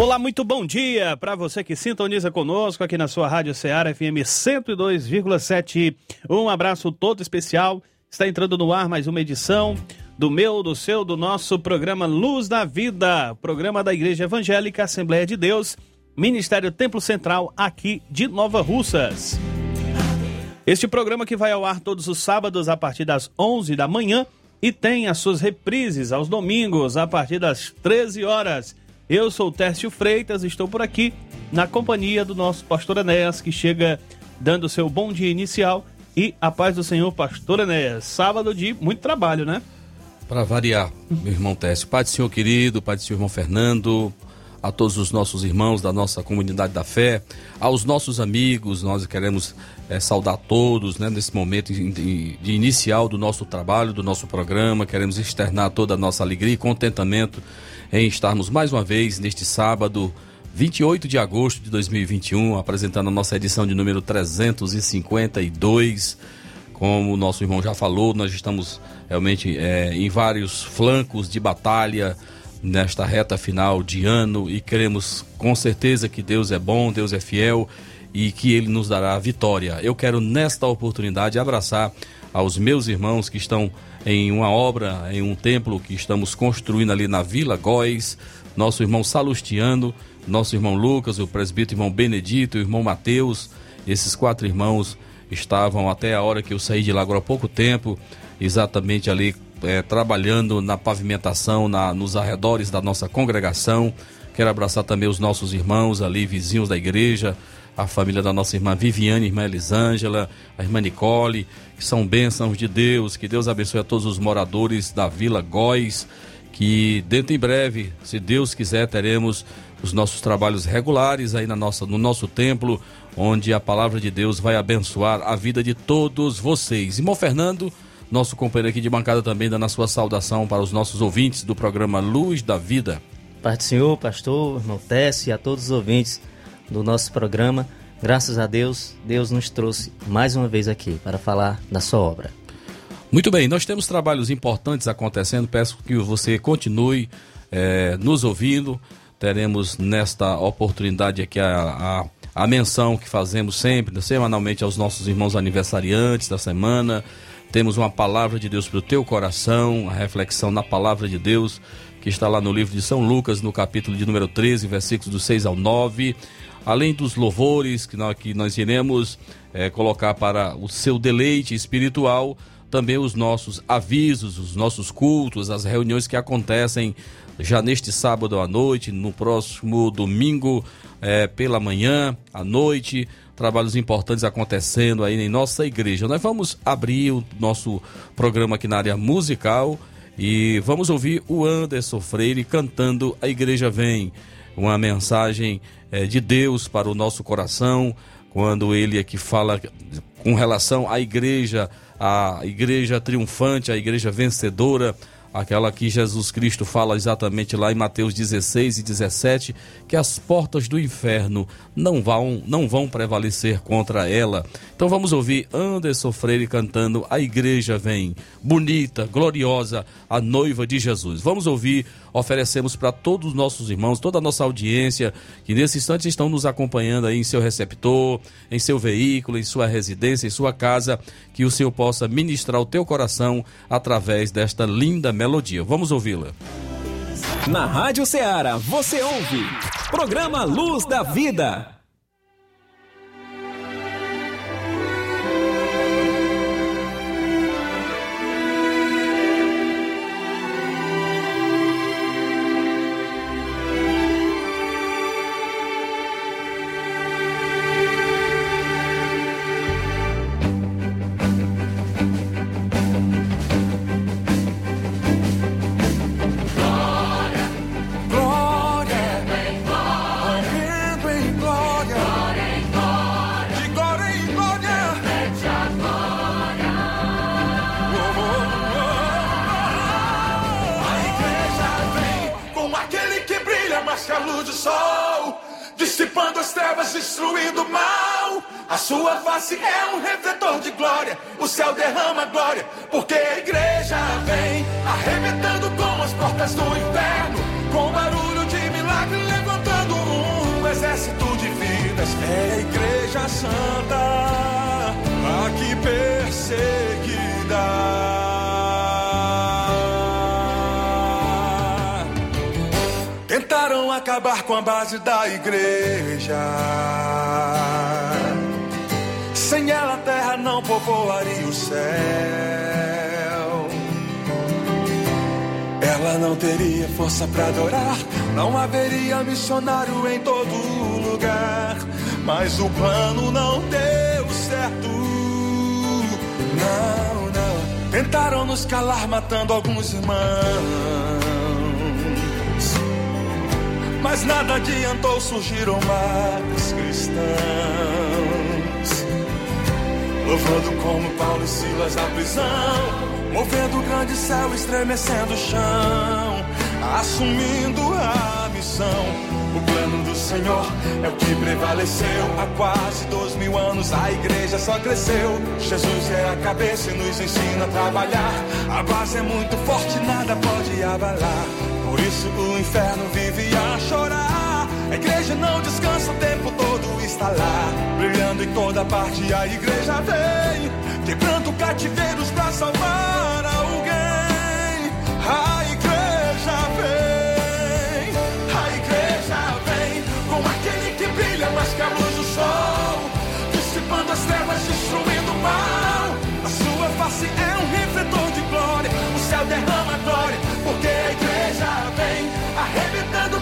Olá, muito bom dia para você que sintoniza conosco aqui na sua Rádio Ceará FM 102,7. Um abraço todo especial. Está entrando no ar mais uma edição do meu, do seu, do nosso programa Luz da Vida, programa da Igreja Evangélica Assembleia de Deus, Ministério Templo Central aqui de Nova Russas. Este programa que vai ao ar todos os sábados a partir das 11 da manhã e tem as suas reprises aos domingos a partir das 13 horas. Eu sou o Tércio Freitas, estou por aqui na companhia do nosso pastor Enéas, que chega dando seu bom dia inicial. E a paz do Senhor, pastor Enéas. Sábado de muito trabalho, né? Para variar, meu irmão Tércio. Pai do Senhor querido, Pai do Senhor irmão Fernando, a todos os nossos irmãos da nossa comunidade da fé, aos nossos amigos, nós queremos é, saudar todos né, nesse momento de, de inicial do nosso trabalho, do nosso programa, queremos externar toda a nossa alegria e contentamento em estarmos mais uma vez neste sábado, 28 de agosto de 2021, apresentando a nossa edição de número 352. Como o nosso irmão já falou, nós estamos realmente é, em vários flancos de batalha nesta reta final de ano e queremos com certeza que Deus é bom, Deus é fiel e que Ele nos dará a vitória. Eu quero nesta oportunidade abraçar aos meus irmãos que estão em uma obra, em um templo que estamos construindo ali na Vila Góis, nosso irmão Salustiano, nosso irmão Lucas, o presbítero irmão Benedito, o irmão Mateus, esses quatro irmãos estavam até a hora que eu saí de lá agora há pouco tempo, exatamente ali é, trabalhando na pavimentação, na, nos arredores da nossa congregação. Quero abraçar também os nossos irmãos ali, vizinhos da igreja, a família da nossa irmã Viviane, irmã Elisângela, a irmã Nicole, que são bênçãos de Deus. Que Deus abençoe a todos os moradores da Vila Góis. Que dentro em breve, se Deus quiser, teremos os nossos trabalhos regulares aí na nossa, no nosso templo, onde a palavra de Deus vai abençoar a vida de todos vocês. Irmão Fernando, nosso companheiro aqui de bancada também, dando a sua saudação para os nossos ouvintes do programa Luz da Vida. Pai do Senhor, pastor, irmão Tess e a todos os ouvintes do nosso programa. Graças a Deus, Deus nos trouxe mais uma vez aqui para falar da sua obra. Muito bem, nós temos trabalhos importantes acontecendo. Peço que você continue é, nos ouvindo. Teremos nesta oportunidade aqui a, a, a menção que fazemos sempre, semanalmente, aos nossos irmãos aniversariantes da semana. Temos uma palavra de Deus para o teu coração, a reflexão na palavra de Deus, que está lá no livro de São Lucas, no capítulo de número 13, versículos do 6 ao 9 além dos louvores que nós, que nós iremos é, colocar para o seu deleite espiritual, também os nossos avisos, os nossos cultos, as reuniões que acontecem já neste sábado à noite, no próximo domingo é, pela manhã, à noite, trabalhos importantes acontecendo aí em nossa igreja. Nós vamos abrir o nosso programa aqui na área musical e vamos ouvir o Anderson Freire cantando A Igreja Vem, uma mensagem é, de Deus para o nosso coração, quando ele aqui fala com relação à igreja, a igreja triunfante, a igreja vencedora, aquela que Jesus Cristo fala exatamente lá em Mateus 16 e 17, que as portas do inferno não vão, não vão prevalecer contra ela. Então vamos ouvir Anderson Freire cantando A Igreja Vem, bonita, gloriosa, a noiva de Jesus. Vamos ouvir oferecemos para todos os nossos irmãos, toda a nossa audiência, que nesse instante estão nos acompanhando aí em seu receptor, em seu veículo, em sua residência, em sua casa, que o Senhor possa ministrar o teu coração através desta linda melodia. Vamos ouvi-la. Na Rádio Ceará, você ouve. Programa Luz da Vida. Acabar com a base da igreja. Sem ela a terra não povoaria o céu. Ela não teria força para adorar, não haveria missionário em todo lugar. Mas o plano não deu certo. Não, não. Tentaram nos calar, matando alguns irmãos. Mas nada adiantou, surgiram mais cristãos. Louvando como Paulo e Silas na prisão. Movendo o grande céu, estremecendo o chão. Assumindo a missão. O plano do Senhor é o que prevaleceu. Há quase dois mil anos a igreja só cresceu. Jesus é a cabeça e nos ensina a trabalhar. A base é muito forte, nada pode abalar. Por isso o inferno vive a chorar. A igreja não descansa o tempo todo, está lá. Brilhando em toda parte, a igreja vem. Quebrando cativeiros pra salvar alguém. A igreja vem. A igreja vem. Com aquele que brilha mais que a luz do sol. Dissipando as trevas, destruindo o mal. A sua face é um refletor de glória. O céu derrama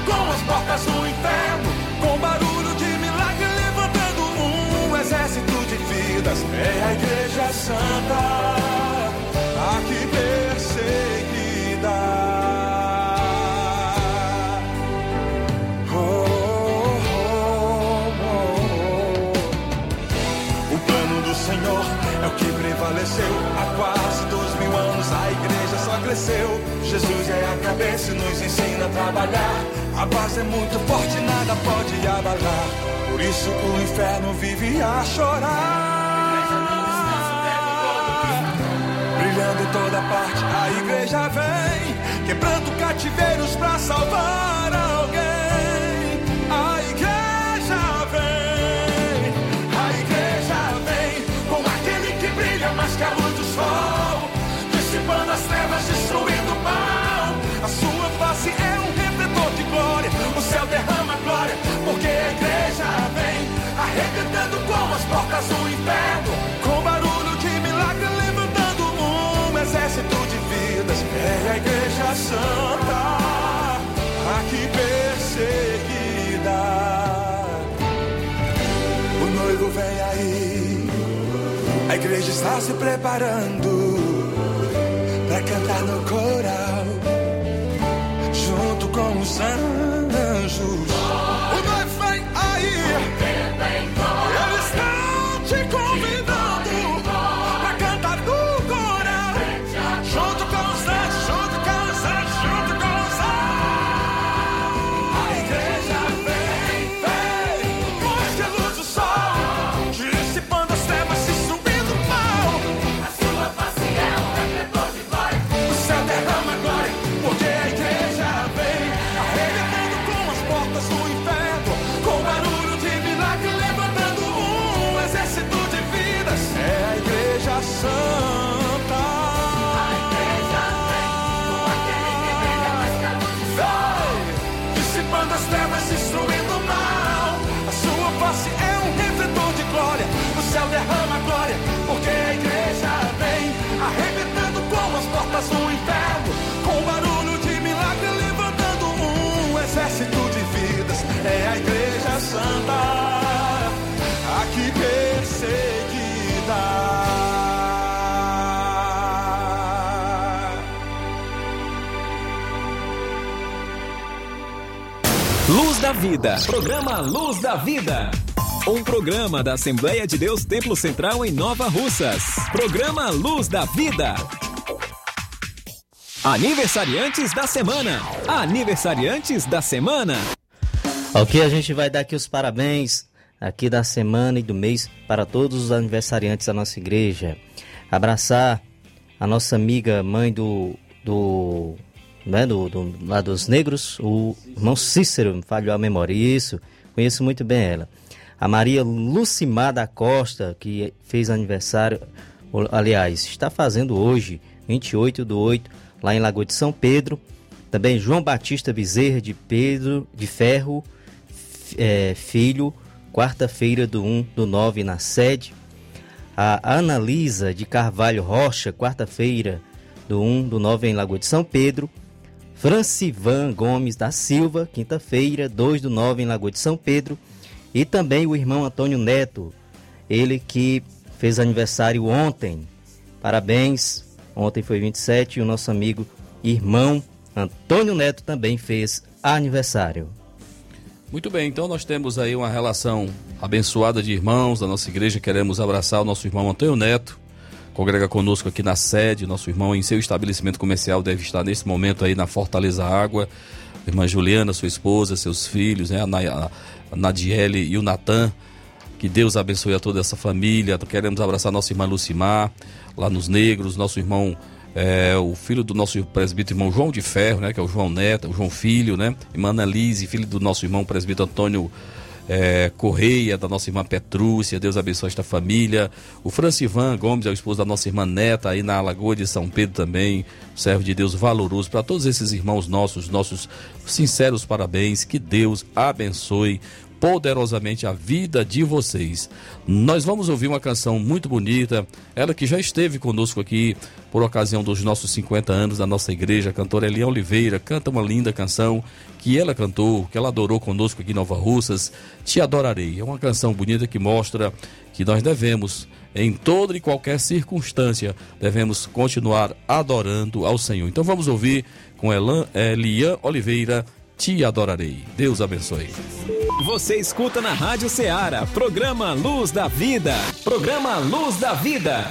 com as portas do inferno. Com barulho de milagre, levantando um exército de vidas. É a igreja santa. Aqui perseguida. Oh, oh, oh. Senhor é o que prevaleceu. Há quase dois mil anos a igreja só cresceu. Jesus é a cabeça e nos ensina a trabalhar. A base é muito forte, nada pode abalar. Por isso o inferno vive a chorar. Brilhando toda parte, a igreja vem, quebrando cativeiros pra salvar portas do inferno, com barulho de milagre, levantando um exército de vidas. É a igreja santa, aqui perseguida. O noivo vem aí, a igreja está se preparando para cantar no coral, junto com os anjos. Face é um refletor de glória, o céu derrama glória, porque a igreja vem, arrebentando com as portas do da Vida. Programa Luz da Vida. Um programa da Assembleia de Deus Templo Central em Nova Russas. Programa Luz da Vida. Aniversariantes da semana. Aniversariantes da semana. Ok, a gente vai dar aqui os parabéns aqui da semana e do mês para todos os aniversariantes da nossa igreja. Abraçar a nossa amiga mãe do do né, do, do lá dos negros, o irmão Cícero, falhou a memória. Isso, conheço muito bem ela. A Maria Lucimar da Costa, que fez aniversário, aliás, está fazendo hoje, 28 do 8, lá em Lagoa de São Pedro. Também João Batista Bezerra de Pedro de Ferro, é, filho, quarta-feira do 1 do 9 na sede. A Analisa de Carvalho Rocha, quarta-feira do 1 do 9 em Lagoa de São Pedro. Francivan Gomes da Silva, quinta-feira, 2 do 9 em Lagoa de São Pedro. E também o irmão Antônio Neto, ele que fez aniversário ontem. Parabéns, ontem foi 27 e o nosso amigo irmão Antônio Neto também fez aniversário. Muito bem, então nós temos aí uma relação abençoada de irmãos da nossa igreja. Queremos abraçar o nosso irmão Antônio Neto, congrega conosco aqui na sede. Nosso irmão em seu estabelecimento comercial deve estar nesse momento aí na Fortaleza Água. Irmã Juliana, sua esposa, seus filhos, né? a, Nadiele e o Natan. Que Deus abençoe a toda essa família. Queremos abraçar nossa irmã Lucimar, lá nos Negros, nosso irmão é, o filho do nosso presbítero irmão João de Ferro, né, que é o João Neto, o João Filho, né, irmã Annalise, filho do nosso irmão presbítero Antônio é, Correia, da nossa irmã Petrúcia, Deus abençoe esta família. O Francivan Gomes é o esposo da nossa irmã Neta, aí na Lagoa de São Pedro também, servo de Deus valoroso. Para todos esses irmãos nossos, nossos sinceros parabéns, que Deus abençoe poderosamente a vida de vocês. Nós vamos ouvir uma canção muito bonita, ela que já esteve conosco aqui por ocasião dos nossos 50 anos da nossa igreja, a cantora Eliane Oliveira, canta uma linda canção que ela cantou, que ela adorou conosco aqui em Nova Russas, Te Adorarei. É uma canção bonita que mostra que nós devemos, em toda e qualquer circunstância, devemos continuar adorando ao Senhor. Então vamos ouvir com Elian Oliveira, Te Adorarei. Deus abençoe. Você escuta na Rádio Ceará, programa Luz da Vida. Programa Luz da Vida.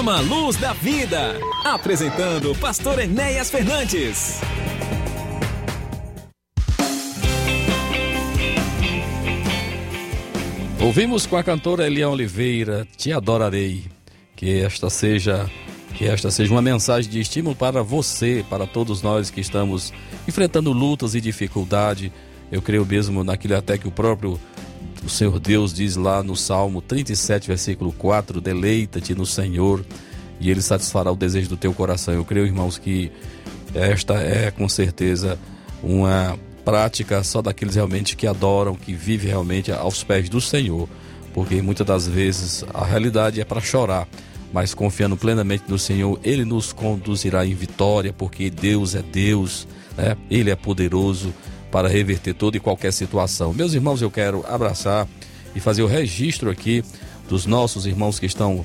Programa Luz da Vida. Apresentando Pastor Enéas Fernandes. Ouvimos com a cantora Eliane Oliveira, Te Adorarei. Que esta seja que esta seja uma mensagem de estímulo para você, para todos nós que estamos enfrentando lutas e dificuldade. Eu creio mesmo naquilo até que o próprio o Senhor Deus diz lá no Salmo 37, versículo 4: Deleita-te no Senhor e Ele satisfará o desejo do teu coração. Eu creio, irmãos, que esta é com certeza uma prática só daqueles realmente que adoram, que vivem realmente aos pés do Senhor, porque muitas das vezes a realidade é para chorar, mas confiando plenamente no Senhor, Ele nos conduzirá em vitória, porque Deus é Deus, né? Ele é poderoso para reverter toda e qualquer situação. Meus irmãos, eu quero abraçar e fazer o registro aqui dos nossos irmãos que estão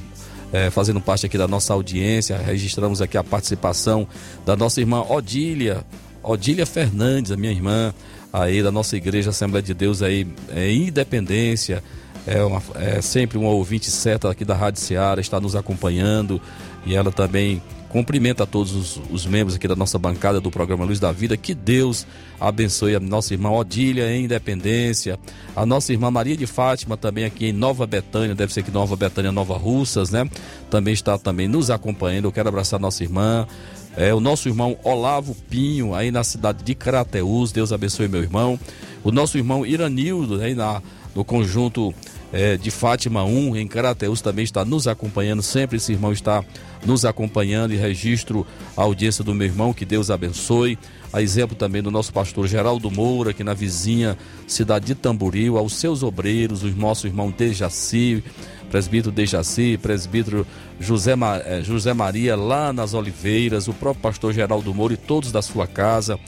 eh, fazendo parte aqui da nossa audiência. Registramos aqui a participação da nossa irmã Odília, Odília Fernandes, a minha irmã, aí da nossa igreja Assembleia de Deus aí, é Independência. É, uma, é sempre uma ouvinte certa aqui da Rádio Seara, está nos acompanhando e ela também cumprimenta todos os, os, membros aqui da nossa bancada do programa Luz da Vida. Que Deus abençoe a nossa irmã Odília em Independência, a nossa irmã Maria de Fátima também aqui em Nova Betânia, deve ser que Nova Betânia, Nova Russas, né? Também está também nos acompanhando. Eu quero abraçar a nossa irmã. É, o nosso irmão Olavo Pinho, aí na cidade de Crateús, Deus abençoe meu irmão. O nosso irmão Iranildo, aí na, no conjunto é, de Fátima 1, em Crateús, também está nos acompanhando. Sempre esse irmão está nos acompanhando e registro a audiência do meu irmão, que Deus abençoe. A exemplo também do nosso pastor Geraldo Moura, aqui na vizinha cidade de Tamboril, aos seus obreiros, o nosso irmão Dejaci, presbítero Dejaci, presbítero José, eh, José Maria lá nas Oliveiras, o próprio pastor Geraldo Moura e todos da sua casa.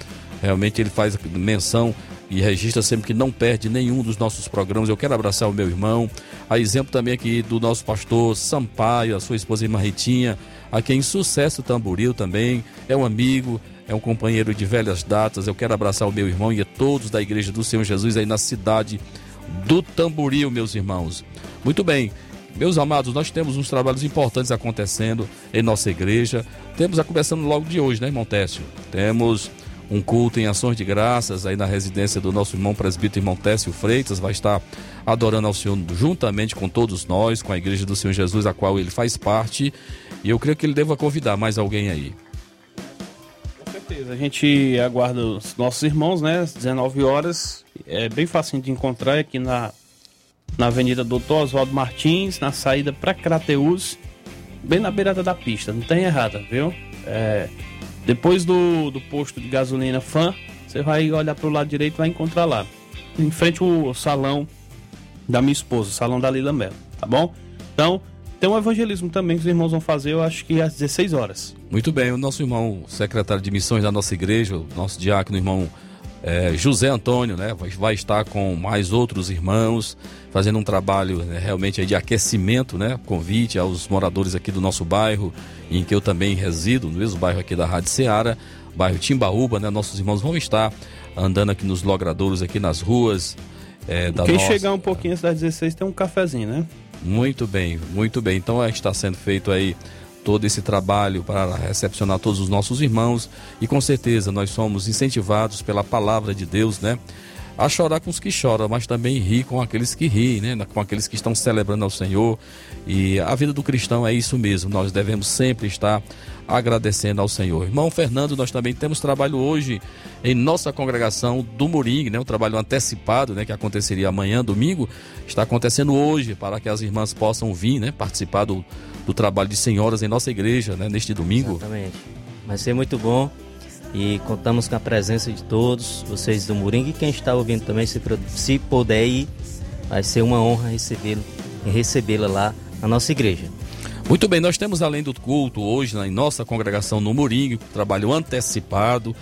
Realmente ele faz menção e registra sempre que não perde nenhum dos nossos programas. Eu quero abraçar o meu irmão. A exemplo também aqui do nosso pastor Sampaio, a sua esposa irmã Ritinha, aqui em Sucesso Tamboril também. É um amigo, é um companheiro de velhas datas. Eu quero abraçar o meu irmão e a todos da Igreja do Senhor Jesus aí na cidade do Tamboril, meus irmãos. Muito bem. Meus amados, nós temos uns trabalhos importantes acontecendo em nossa igreja. Temos a começando logo de hoje, né, irmão Técio? Temos um culto em ações de graças aí na residência do nosso irmão presbítero irmão Técio Freitas, vai estar adorando ao Senhor juntamente com todos nós, com a igreja do Senhor Jesus, a qual ele faz parte. E eu creio que ele deva convidar mais alguém aí. Com certeza. A gente aguarda os nossos irmãos, né? Às 19 horas. É bem fácil de encontrar aqui na, na Avenida Doutor Oswaldo Martins, na saída para Crateus, bem na beirada da pista. Não tem errada, viu? É, depois do, do posto de gasolina Fan, você vai olhar para o lado direito e vai encontrar lá. Em frente ao salão da minha esposa, o salão da Lila Mello, tá bom? Então, tem um evangelismo também que os irmãos vão fazer, eu acho que às 16 horas. Muito bem, o nosso irmão secretário de missões da nossa igreja, o nosso diácono, irmão é, José Antônio, né? Vai, estar com mais outros irmãos, fazendo um trabalho né, realmente de aquecimento, né? Convite aos moradores aqui do nosso bairro, em que eu também resido, no mesmo bairro aqui da Rádio Ceará, bairro Timbaúba, né? Nossos irmãos vão estar andando aqui nos logradouros, aqui nas ruas. É, da Quem nossa- chegar um pouquinho antes das 16 tem um cafezinho, né? muito bem, muito bem. Então é, está sendo feito aí todo esse trabalho para recepcionar todos os nossos irmãos e com certeza nós somos incentivados pela palavra de Deus, né? A chorar com os que choram, mas também rir com aqueles que riem, né? Com aqueles que estão celebrando ao Senhor. E a vida do cristão é isso mesmo. Nós devemos sempre estar agradecendo ao Senhor. Irmão Fernando, nós também temos trabalho hoje em nossa congregação do Moringue, né? Um trabalho antecipado, né? Que aconteceria amanhã, domingo, está acontecendo hoje para que as irmãs possam vir, né? Participar do, do trabalho de senhoras em nossa igreja, né? Neste domingo. Exatamente. Vai ser muito bom e contamos com a presença de todos vocês do Moringa e quem está ouvindo também, se, se puder ir, vai ser uma honra recebê-lo recebê-la lá na nossa igreja. Muito bem, nós temos além do culto hoje na em nossa congregação no Moringue, trabalho antecipado,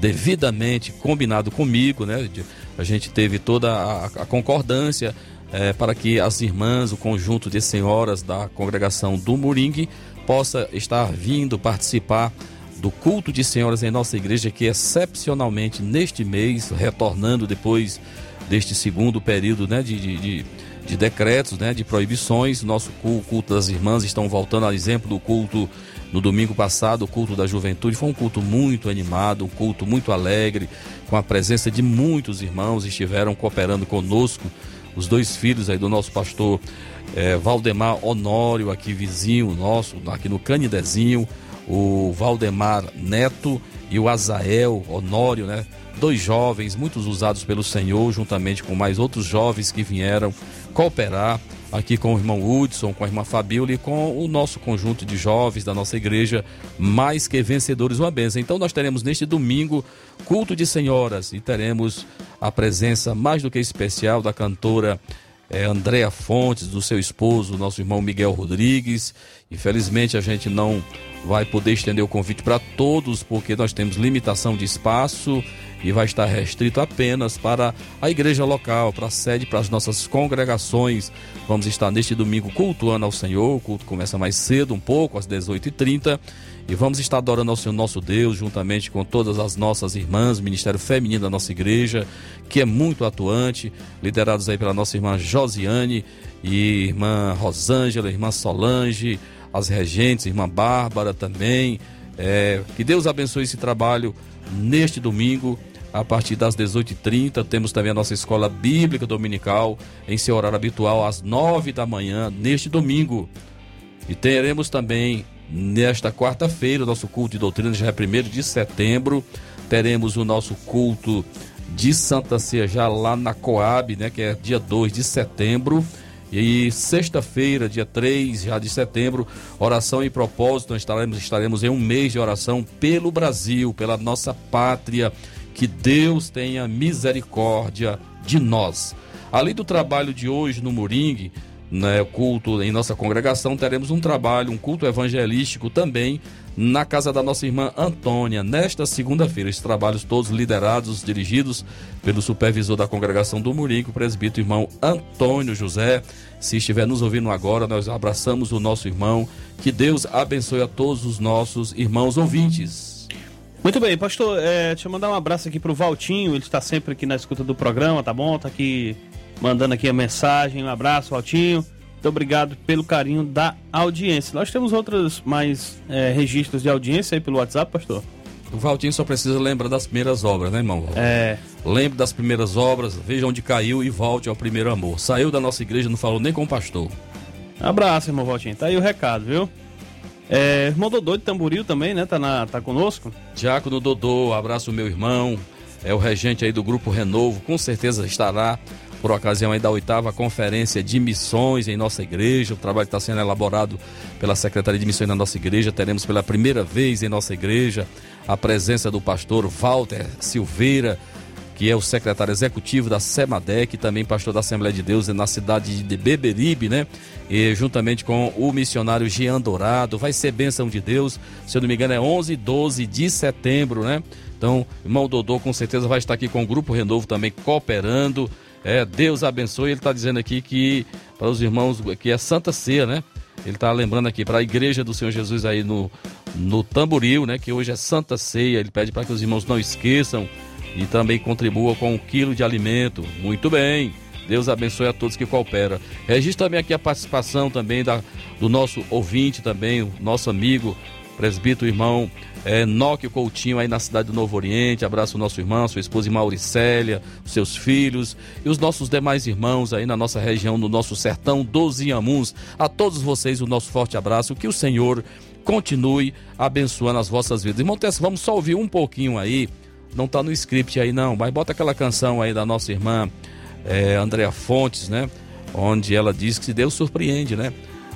devidamente combinado comigo, né? A gente teve toda a, a concordância eh, para que as irmãs, o conjunto de senhoras da congregação do Moringue, possa estar vindo participar do culto de senhoras em nossa igreja, que excepcionalmente neste mês, retornando depois deste segundo período né, de, de, de- de decretos, né, de proibições, nosso cu- culto das irmãs estão voltando a exemplo do culto no domingo passado, o culto da juventude. Foi um culto muito animado, um culto muito alegre, com a presença de muitos irmãos, estiveram cooperando conosco, os dois filhos aí do nosso pastor eh, Valdemar Honório, aqui vizinho nosso, aqui no Canidezinho, o Valdemar Neto e o Azael Honório, né? Dois jovens, muitos usados pelo Senhor, juntamente com mais outros jovens que vieram cooperar aqui com o irmão Hudson, com a irmã Fabíola e com o nosso conjunto de jovens da nossa igreja, mais que vencedores, uma benção. Então nós teremos neste domingo culto de senhoras e teremos a presença mais do que especial da cantora é, Andréa Fontes, do seu esposo, nosso irmão Miguel Rodrigues. Infelizmente a gente não vai poder estender o convite para todos, porque nós temos limitação de espaço e vai estar restrito apenas para a igreja local, para a sede, para as nossas congregações. Vamos estar neste domingo cultuando ao Senhor. O culto começa mais cedo, um pouco, às 18h30. E vamos estar adorando ao Senhor nosso Deus, juntamente com todas as nossas irmãs, Ministério Feminino da nossa igreja, que é muito atuante, liderados aí pela nossa irmã Josiane e irmã Rosângela, irmã Solange, as regentes, irmã Bárbara também. É, que Deus abençoe esse trabalho neste domingo. A partir das 18h30, temos também a nossa escola bíblica dominical em seu horário habitual, às 9 da manhã, neste domingo. E teremos também nesta quarta-feira o nosso culto de doutrina, já é 1 de setembro. Teremos o nosso culto de Santa Ceia já lá na Coab, né, que é dia 2 de setembro. E sexta-feira, dia 3 já de setembro, oração e propósito. Nós estaremos, estaremos em um mês de oração pelo Brasil, pela nossa pátria. Que Deus tenha misericórdia de nós. Além do trabalho de hoje no Moringue, né, culto em nossa congregação, teremos um trabalho, um culto evangelístico também na casa da nossa irmã Antônia, nesta segunda-feira. Esses trabalhos todos liderados, dirigidos pelo supervisor da congregação do Moringue, o presbítero irmão Antônio José. Se estiver nos ouvindo agora, nós abraçamos o nosso irmão. Que Deus abençoe a todos os nossos irmãos ouvintes. Muito bem, pastor, é, deixa eu mandar um abraço aqui pro Valtinho, ele está sempre aqui na escuta do programa, tá bom? Tá aqui mandando aqui a mensagem, um abraço, Valtinho. Muito obrigado pelo carinho da audiência. Nós temos outros mais é, registros de audiência aí pelo WhatsApp, pastor? O Valtinho só precisa lembrar das primeiras obras, né, irmão? É, Lembre das primeiras obras, veja onde caiu e volte ao primeiro amor. Saiu da nossa igreja, não falou nem com o pastor. abraço, irmão Valtinho. Tá aí o recado, viu? É, irmão Dodô de Tamboril também, né? Tá, na, tá conosco. Diácono Dodô, abraço meu irmão, é o regente aí do Grupo Renovo, com certeza estará por ocasião aí da oitava conferência de missões em nossa igreja. O trabalho está sendo elaborado pela Secretaria de Missões na nossa igreja. Teremos pela primeira vez em nossa igreja a presença do pastor Walter Silveira, que é o secretário executivo da SEMADEC, também pastor da Assembleia de Deus na cidade de Beberibe, né? E juntamente com o missionário Jean Dourado, vai ser bênção de Deus, se eu não me engano é 11 e 12 de setembro, né? Então, irmão Dodô com certeza vai estar aqui com o Grupo Renovo também cooperando. É, Deus abençoe. Ele está dizendo aqui que para os irmãos que é Santa Ceia, né? Ele está lembrando aqui para a igreja do Senhor Jesus aí no, no Tamboril, né? Que hoje é Santa Ceia. Ele pede para que os irmãos não esqueçam e também contribuam com um quilo de alimento. Muito bem. Deus abençoe a todos que cooperam. Registra também aqui a participação também da, do nosso ouvinte também, o nosso amigo, presbítero irmão é, Nóquio Coutinho aí na cidade do Novo Oriente. Abraço o nosso irmão, sua esposa Mauricélia, seus filhos e os nossos demais irmãos aí na nossa região, no nosso sertão dos Inhamuns. A todos vocês o nosso forte abraço. Que o Senhor continue abençoando as vossas vidas. Irmão Tess, vamos só ouvir um pouquinho aí. Não tá no script aí não, mas bota aquela canção aí da nossa irmã é, Andréa Fontes, né? Onde ela diz que Deus surpreende, né?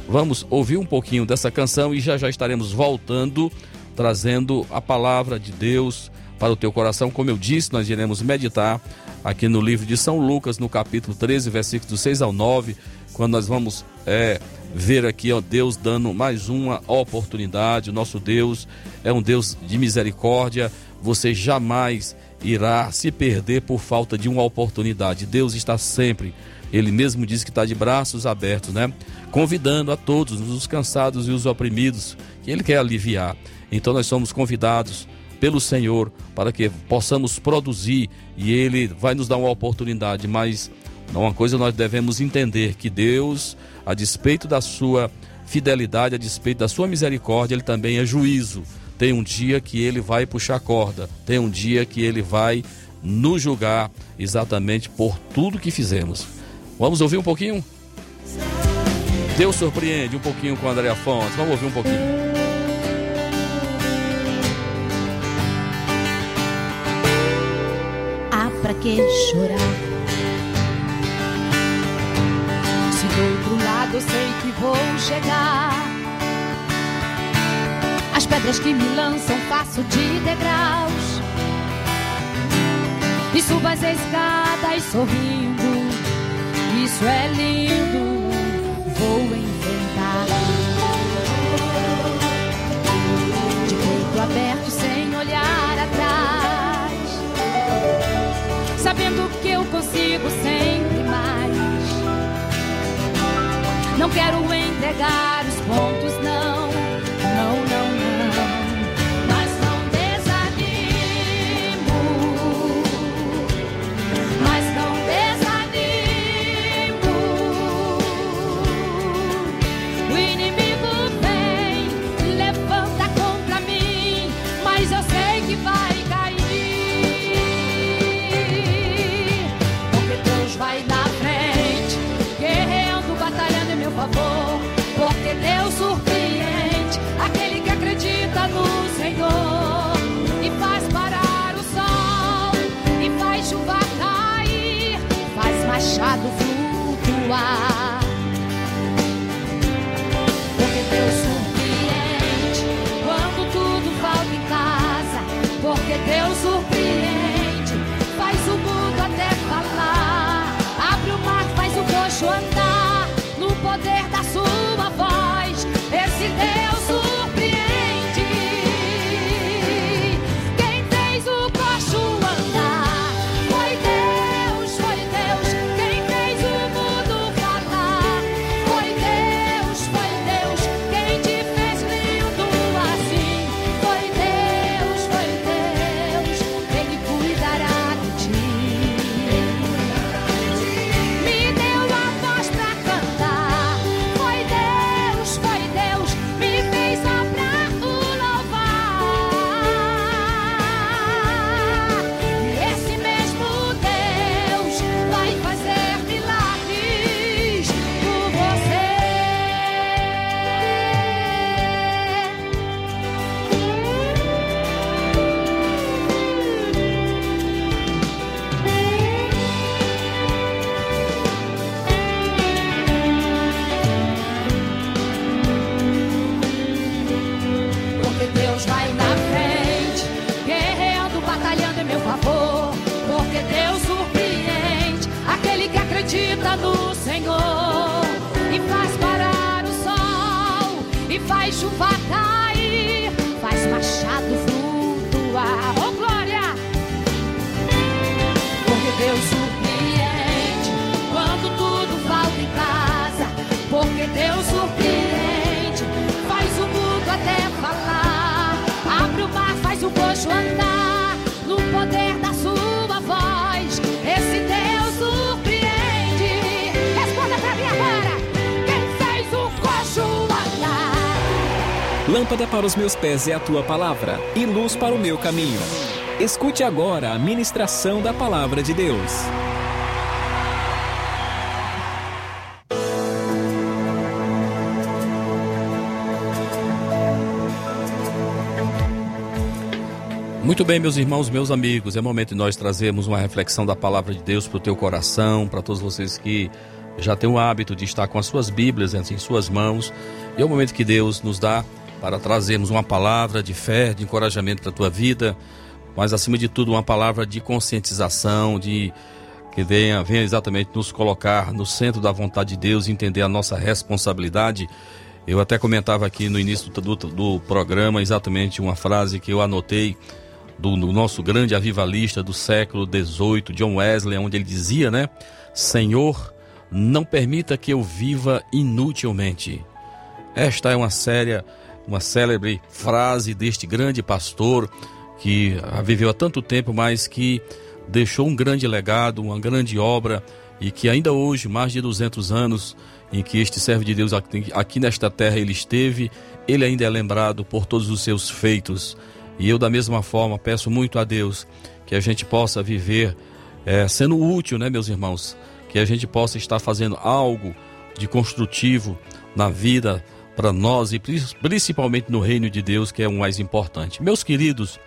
Vamos ouvir um pouquinho dessa canção e já já estaremos voltando trazendo a palavra de Deus para o teu coração. Como eu disse, nós iremos meditar aqui no livro de São Lucas, no capítulo 13, versículos do 6 ao 9, quando nós vamos é, ver aqui ó, Deus dando mais uma oportunidade. O nosso Deus é um Deus de misericórdia. Você jamais irá se perder por falta de uma oportunidade. Deus está sempre, Ele mesmo diz que está de braços abertos, né? Convidando a todos, os cansados e os oprimidos, que Ele quer aliviar. Então nós somos convidados pelo Senhor para que possamos produzir e Ele vai nos dar uma oportunidade, mas uma coisa nós devemos entender que Deus, a despeito da sua fidelidade, a despeito da sua misericórdia, Ele também é juízo. Tem um dia que Ele vai puxar corda, tem um dia que Ele vai nos julgar exatamente por tudo que fizemos. Vamos ouvir um pouquinho? Deus surpreende um pouquinho com André Afonso. Vamos ouvir um pouquinho. Há pra que chorar? Se do outro lado eu sei que vou chegar. As pedras que me lançam faço de degraus. E subo as escadas sorrindo. Isso é lindo. Vou enfrentar. De peito aberto sem olhar atrás sabendo que eu consigo sempre mais. Não quero entregar os pontos, não, eu sei que vai cair. Porque Deus vai na frente, guerreando, batalhando em meu favor. Porque Deus surpreende aquele que acredita no Senhor e faz parar o sol e faz chuva cair, faz machado flutuar. Sol e faz chuva cair, faz machado flutuar. Oh glória! Porque Deus surpreende quando tudo falta em casa. Porque Deus surpreende, Lâmpada para os meus pés é a tua palavra e luz para o meu caminho. Escute agora a ministração da palavra de Deus. Muito bem, meus irmãos, meus amigos, é momento de nós trazermos uma reflexão da palavra de Deus para o teu coração, para todos vocês que já têm o hábito de estar com as suas Bíblias em suas mãos. E é o momento que Deus nos dá para trazermos uma palavra de fé, de encorajamento para a tua vida, mas acima de tudo uma palavra de conscientização, de que venha, venha exatamente nos colocar no centro da vontade de Deus, entender a nossa responsabilidade. Eu até comentava aqui no início do, do, do programa exatamente uma frase que eu anotei do, do nosso grande avivalista do século XVIII, John Wesley, onde ele dizia, né? Senhor, não permita que eu viva inutilmente. Esta é uma séria, uma célebre frase deste grande pastor que viveu há tanto tempo, mas que deixou um grande legado, uma grande obra e que ainda hoje, mais de 200 anos em que este servo de Deus aqui, nesta terra ele esteve, ele ainda é lembrado por todos os seus feitos. E eu, da mesma forma, peço muito a Deus que a gente possa viver eh, sendo útil, né, meus irmãos? Que a gente possa estar fazendo algo de construtivo na vida para nós e pri- principalmente no reino de Deus, que é o mais importante. Meus queridos,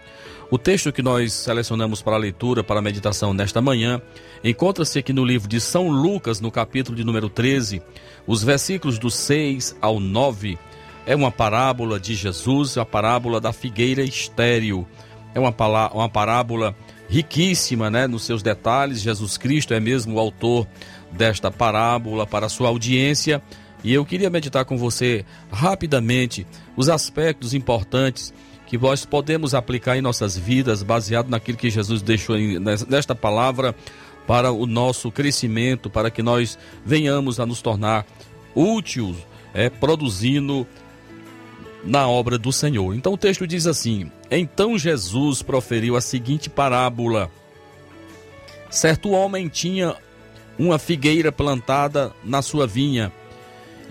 o texto que nós selecionamos para a leitura, para a meditação nesta manhã, encontra-se aqui no livro de São Lucas, no capítulo de número 13, os versículos do 6 ao 9. É uma parábola de Jesus, a parábola da figueira estéril. É uma, uma parábola riquíssima né, nos seus detalhes. Jesus Cristo é mesmo o autor desta parábola para a sua audiência. E eu queria meditar com você rapidamente os aspectos importantes que nós podemos aplicar em nossas vidas, baseado naquilo que Jesus deixou nesta palavra para o nosso crescimento, para que nós venhamos a nos tornar úteis, é, produzindo na obra do Senhor. Então o texto diz assim: Então Jesus proferiu a seguinte parábola: Certo homem tinha uma figueira plantada na sua vinha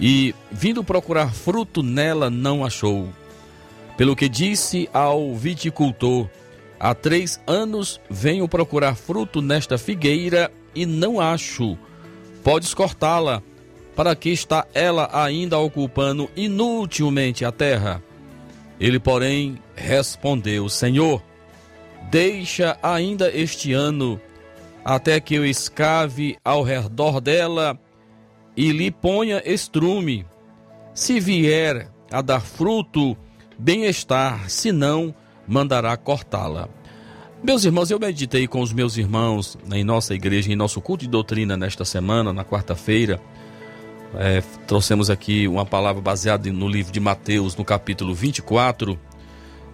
e, vindo procurar fruto nela, não achou. Pelo que disse ao viticultor: Há três anos venho procurar fruto nesta figueira e não acho. Podes cortá-la. Para que está ela ainda ocupando inutilmente a terra? Ele, porém, respondeu: Senhor, deixa ainda este ano, até que eu escave ao redor dela e lhe ponha estrume. Se vier a dar fruto, bem-estar, se não, mandará cortá-la. Meus irmãos, eu meditei com os meus irmãos em nossa igreja, em nosso culto de doutrina nesta semana, na quarta-feira. É, trouxemos aqui uma palavra baseada no livro de Mateus, no capítulo 24,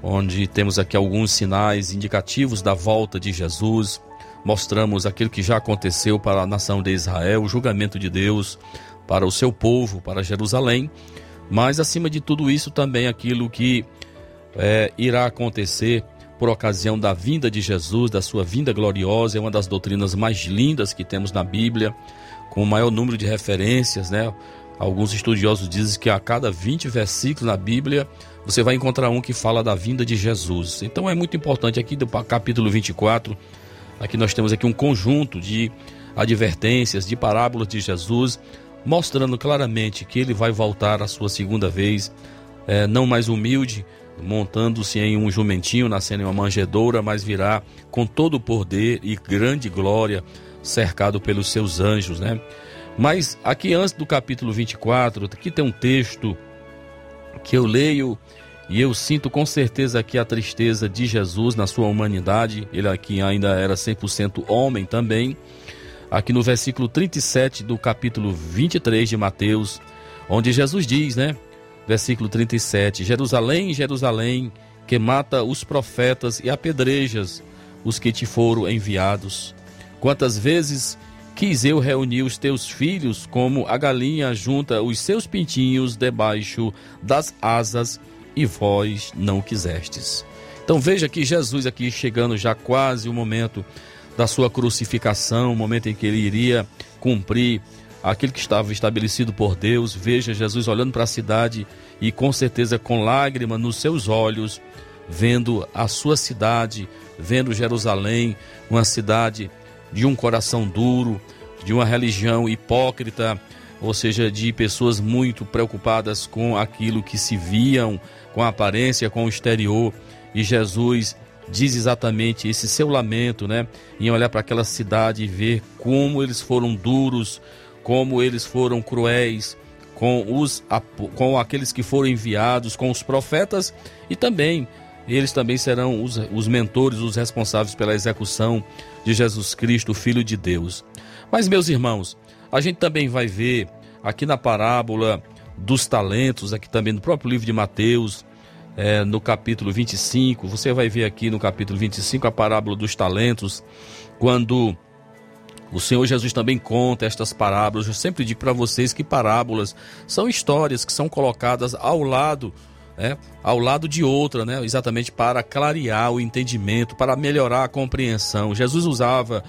onde temos aqui alguns sinais indicativos da volta de Jesus. Mostramos aquilo que já aconteceu para a nação de Israel, o julgamento de Deus para o seu povo, para Jerusalém. Mas, acima de tudo isso, também aquilo que é, irá acontecer por ocasião da vinda de Jesus, da sua vinda gloriosa, é uma das doutrinas mais lindas que temos na Bíblia, com o maior número de referências, né? Alguns estudiosos dizem que a cada 20 versículos na Bíblia você vai encontrar um que fala da vinda de Jesus. Então é muito importante aqui do capítulo 24, aqui nós temos aqui um conjunto de advertências, de parábolas de Jesus, mostrando claramente que ele vai voltar a sua segunda vez, é, não mais humilde, montando-se em um jumentinho, nascendo em uma manjedoura, mas virá com todo o poder e grande glória, cercado pelos seus anjos, né? Mas aqui antes do capítulo 24, aqui tem um texto que eu leio e eu sinto com certeza aqui a tristeza de Jesus na sua humanidade. Ele aqui ainda era 100% homem também. aqui no versículo 37 do capítulo 23 de Mateus, onde Jesus diz, né? Versículo 37: Jerusalém, Jerusalém, que mata os profetas e apedrejas os que te foram enviados. Quantas vezes quis eu reunir os teus filhos, como a galinha junta os seus pintinhos debaixo das asas, e vós não quisestes. Então veja que Jesus aqui chegando já quase o momento da sua crucificação, o momento em que ele iria cumprir aquilo que estava estabelecido por Deus. Veja Jesus olhando para a cidade e com certeza com lágrima nos seus olhos, vendo a sua cidade, vendo Jerusalém, uma cidade de um coração duro, de uma religião hipócrita, ou seja, de pessoas muito preocupadas com aquilo que se viam, com a aparência, com o exterior. E Jesus diz exatamente esse seu lamento, né? Em olhar para aquela cidade e ver como eles foram duros, como eles foram cruéis com os com aqueles que foram enviados, com os profetas e também eles também serão os, os mentores, os responsáveis pela execução de Jesus Cristo, Filho de Deus. Mas, meus irmãos, a gente também vai ver aqui na parábola dos talentos, aqui também no próprio livro de Mateus, é, no capítulo 25, você vai ver aqui no capítulo 25 a parábola dos talentos, quando o Senhor Jesus também conta estas parábolas. Eu sempre digo para vocês que parábolas são histórias que são colocadas ao lado, né, ao lado de outra, né, exatamente para clarear o entendimento, para melhorar a compreensão. Jesus usava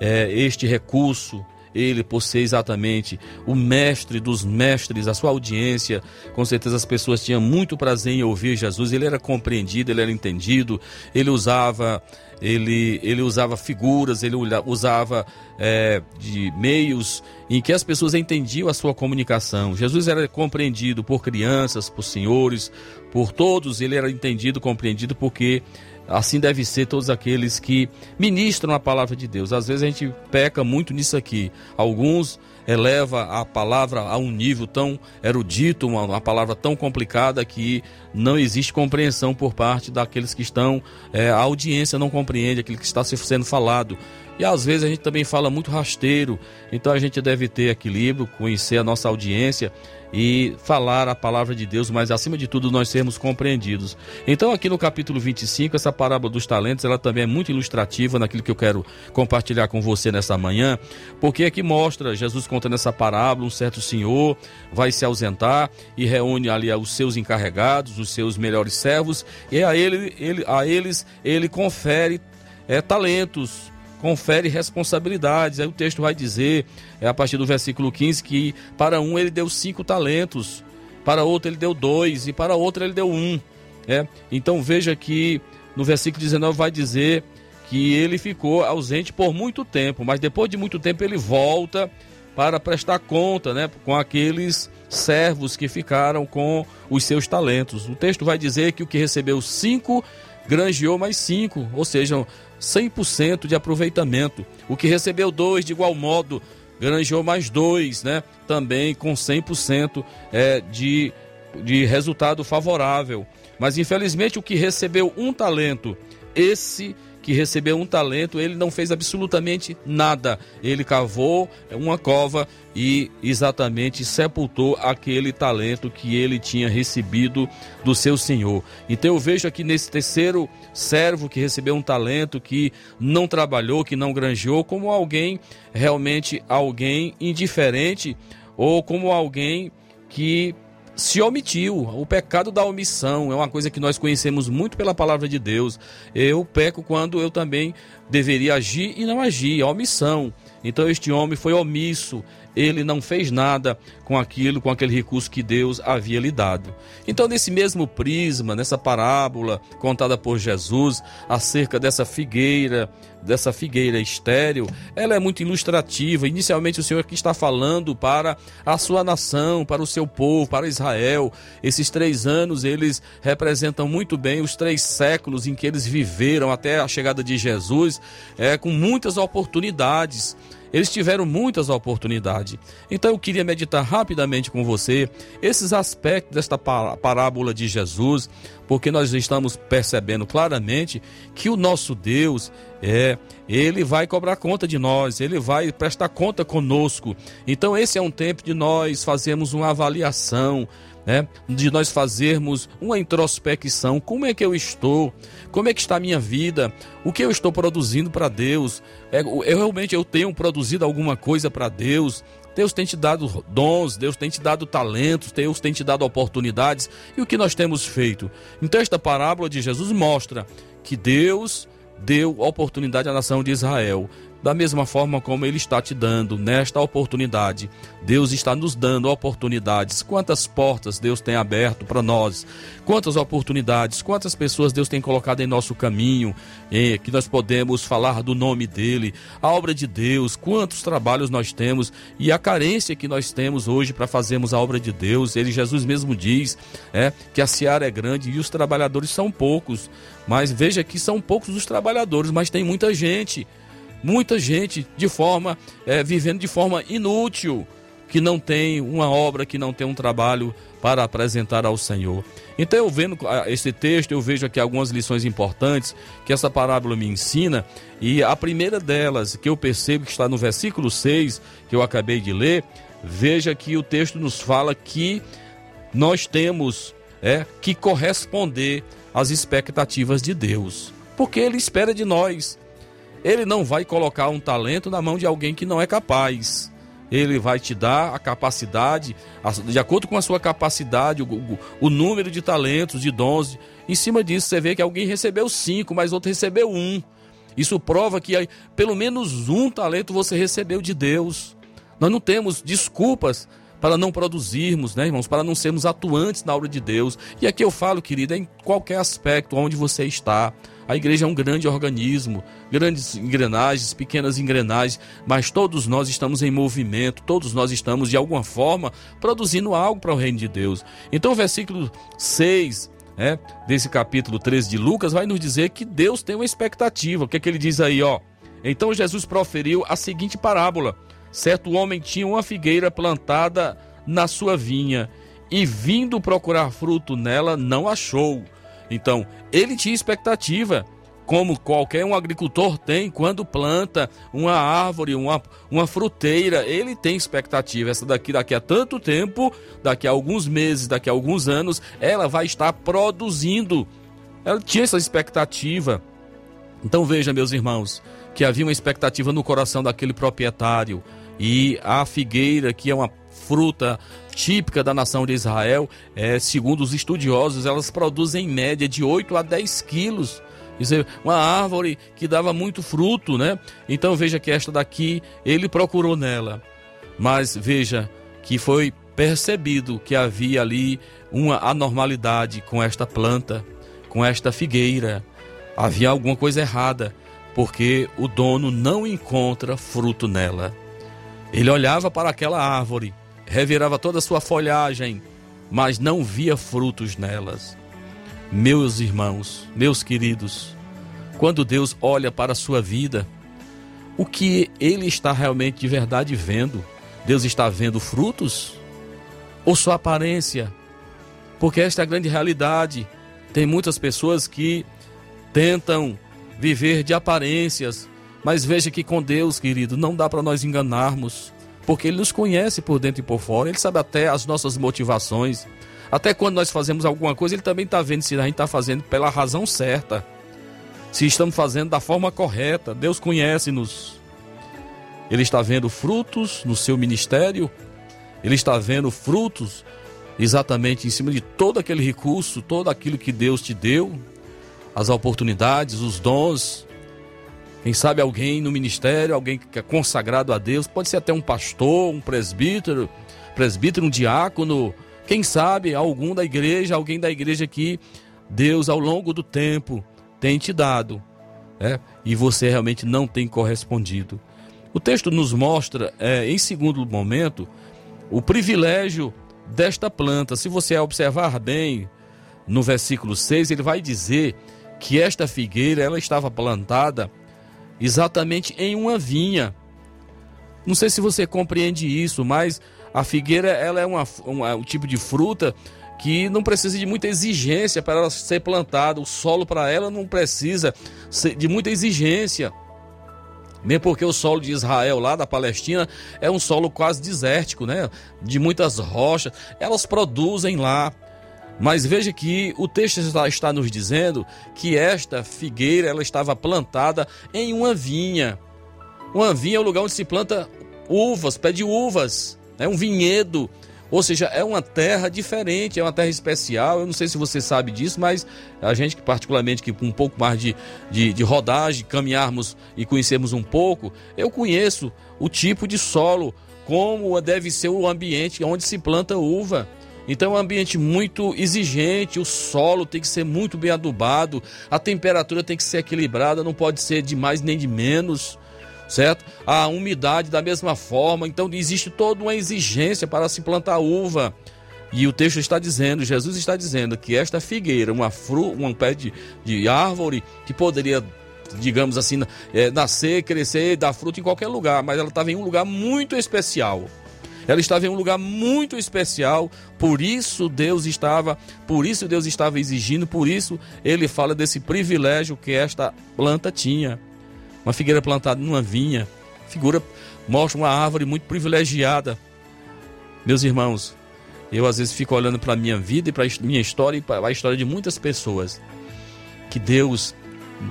é, este recurso ele por ser exatamente o mestre dos mestres, a sua audiência, com certeza as pessoas tinham muito prazer em ouvir Jesus, ele era compreendido, ele era entendido, ele usava ele, ele usava figuras, ele usava é, de meios em que as pessoas entendiam a sua comunicação. Jesus era compreendido por crianças, por senhores, por todos, ele era entendido, compreendido, porque assim deve ser todos aqueles que ministram a palavra de Deus. Às vezes a gente peca muito nisso aqui. Alguns eleva a palavra a um nível tão erudito, uma, uma palavra tão complicada que não existe compreensão por parte daqueles que estão, é, a audiência não compreende aquilo que está sendo falado. E às vezes a gente também fala muito rasteiro, então a gente deve ter equilíbrio, conhecer a nossa audiência e falar a palavra de Deus, mas acima de tudo nós sermos compreendidos. Então aqui no capítulo 25, essa parábola dos talentos, ela também é muito ilustrativa naquilo que eu quero compartilhar com você nessa manhã, porque aqui mostra Jesus contando essa parábola, um certo senhor vai se ausentar e reúne ali os seus encarregados, os seus melhores servos, e a, ele, ele, a eles ele confere é, talentos, confere responsabilidades. Aí o texto vai dizer, é a partir do versículo 15, que para um ele deu cinco talentos, para outro ele deu dois e para outro ele deu um. É? Então veja que no versículo 19 vai dizer que ele ficou ausente por muito tempo, mas depois de muito tempo ele volta para prestar conta né, com aqueles servos que ficaram com os seus talentos. O texto vai dizer que o que recebeu cinco granjeou mais cinco, ou seja, 100% de aproveitamento. O que recebeu dois, de igual modo, granjeou mais dois, né? Também com 100% é, de, de resultado favorável. Mas infelizmente o que recebeu um talento, esse que recebeu um talento, ele não fez absolutamente nada. Ele cavou uma cova e exatamente sepultou aquele talento que ele tinha recebido do seu senhor. Então eu vejo aqui nesse terceiro servo que recebeu um talento, que não trabalhou, que não granjeou, como alguém realmente alguém indiferente ou como alguém que se omitiu. O pecado da omissão é uma coisa que nós conhecemos muito pela palavra de Deus. Eu peco quando eu também deveria agir e não agi, a omissão. Então este homem foi omisso, ele não fez nada com aquilo, com aquele recurso que Deus havia lhe dado. Então, nesse mesmo prisma, nessa parábola contada por Jesus acerca dessa figueira, dessa figueira estéril, ela é muito ilustrativa. Inicialmente, o Senhor aqui está falando para a sua nação, para o seu povo, para Israel. Esses três anos, eles representam muito bem os três séculos em que eles viveram até a chegada de Jesus, é, com muitas oportunidades eles tiveram muitas oportunidades. Então eu queria meditar rapidamente com você esses aspectos desta parábola de Jesus, porque nós estamos percebendo claramente que o nosso Deus é, ele vai cobrar conta de nós, ele vai prestar conta conosco. Então esse é um tempo de nós fazermos uma avaliação, né? De nós fazermos uma introspecção, como é que eu estou? Como é que está a minha vida? O que eu estou produzindo para Deus? É, eu realmente eu tenho produzido alguma coisa para Deus? Deus tem te dado dons, Deus tem te dado talentos, Deus tem te dado oportunidades. E o que nós temos feito? Então, esta parábola de Jesus mostra que Deus deu oportunidade à nação de Israel. Da mesma forma como Ele está te dando nesta oportunidade, Deus está nos dando oportunidades. Quantas portas Deus tem aberto para nós, quantas oportunidades, quantas pessoas Deus tem colocado em nosso caminho, eh, que nós podemos falar do nome dEle, a obra de Deus, quantos trabalhos nós temos e a carência que nós temos hoje para fazermos a obra de Deus. Ele, Jesus mesmo diz é, que a seara é grande e os trabalhadores são poucos. Mas veja que são poucos os trabalhadores, mas tem muita gente muita gente de forma é, vivendo de forma inútil, que não tem uma obra, que não tem um trabalho para apresentar ao Senhor. Então, eu vendo ah, esse texto, eu vejo aqui algumas lições importantes que essa parábola me ensina, e a primeira delas, que eu percebo que está no versículo 6, que eu acabei de ler, veja que o texto nos fala que nós temos é, que corresponder às expectativas de Deus, porque Ele espera de nós. Ele não vai colocar um talento na mão de alguém que não é capaz. Ele vai te dar a capacidade, de acordo com a sua capacidade, o, o número de talentos, de dons. Em cima disso, você vê que alguém recebeu cinco, mas outro recebeu um. Isso prova que pelo menos um talento você recebeu de Deus. Nós não temos desculpas para não produzirmos, né, irmãos, para não sermos atuantes na obra de Deus. E aqui eu falo, querida, em qualquer aspecto onde você está. A igreja é um grande organismo, grandes engrenagens, pequenas engrenagens, mas todos nós estamos em movimento, todos nós estamos de alguma forma produzindo algo para o reino de Deus. Então o versículo 6 é, desse capítulo 13 de Lucas vai nos dizer que Deus tem uma expectativa. O que, é que ele diz aí, ó? Então Jesus proferiu a seguinte parábola: certo homem tinha uma figueira plantada na sua vinha e vindo procurar fruto nela não achou. Então, ele tinha expectativa, como qualquer um agricultor tem quando planta uma árvore, uma, uma fruteira, ele tem expectativa. Essa daqui, daqui a tanto tempo, daqui a alguns meses, daqui a alguns anos, ela vai estar produzindo. Ela tinha essa expectativa. Então veja, meus irmãos, que havia uma expectativa no coração daquele proprietário. E a figueira, que é uma fruta típica da nação de Israel, é, segundo os estudiosos, elas produzem em média de 8 a 10 quilos. Isso é uma árvore que dava muito fruto, né? Então veja que esta daqui, ele procurou nela. Mas veja que foi percebido que havia ali uma anormalidade com esta planta, com esta figueira. Havia alguma coisa errada, porque o dono não encontra fruto nela. Ele olhava para aquela árvore, revirava toda a sua folhagem, mas não via frutos nelas. Meus irmãos, meus queridos, quando Deus olha para a sua vida, o que ele está realmente de verdade vendo? Deus está vendo frutos? Ou sua aparência? Porque esta é a grande realidade. Tem muitas pessoas que tentam viver de aparências, mas veja que com Deus, querido, não dá para nós enganarmos porque ele nos conhece por dentro e por fora, ele sabe até as nossas motivações. Até quando nós fazemos alguma coisa, ele também está vendo se a gente está fazendo pela razão certa, se estamos fazendo da forma correta. Deus conhece-nos. Ele está vendo frutos no seu ministério, ele está vendo frutos exatamente em cima de todo aquele recurso, todo aquilo que Deus te deu, as oportunidades, os dons, quem sabe alguém no ministério, alguém que é consagrado a Deus, pode ser até um pastor, um presbítero, presbítero, um diácono, quem sabe algum da igreja, alguém da igreja que Deus ao longo do tempo tem te dado, né? e você realmente não tem correspondido. O texto nos mostra, é, em segundo momento, o privilégio desta planta. Se você observar bem no versículo 6, ele vai dizer que esta figueira ela estava plantada exatamente em uma vinha. Não sei se você compreende isso, mas a figueira ela é uma, uma, um tipo de fruta que não precisa de muita exigência para ela ser plantada. O solo para ela não precisa de muita exigência. Nem porque o solo de Israel, lá da Palestina, é um solo quase desértico, né? De muitas rochas. Elas produzem lá. Mas veja que o texto está, nos dizendo que esta figueira ela estava plantada em uma vinha. Uma vinha é o lugar onde se planta uvas, pé de uvas. É um vinhedo. Ou seja, é uma terra diferente, é uma terra especial. Eu não sei se você sabe disso, mas a gente, que particularmente, que com um pouco mais de, de, de rodagem, caminharmos e conhecermos um pouco, eu conheço o tipo de solo, como deve ser o ambiente onde se planta uva. Então é um ambiente muito exigente, o solo tem que ser muito bem adubado, a temperatura tem que ser equilibrada, não pode ser de mais nem de menos certo? A umidade da mesma forma, então existe toda uma exigência para se plantar uva. E o texto está dizendo, Jesus está dizendo que esta figueira, uma fru, um pé de, de árvore que poderia, digamos assim, eh, nascer, crescer, dar fruto em qualquer lugar, mas ela estava em um lugar muito especial. Ela estava em um lugar muito especial, por isso Deus estava, por isso Deus estava exigindo, por isso ele fala desse privilégio que esta planta tinha uma figueira plantada numa vinha, figura mostra uma árvore muito privilegiada. Meus irmãos, eu às vezes fico olhando para a minha vida e para a minha história e para a história de muitas pessoas. Que Deus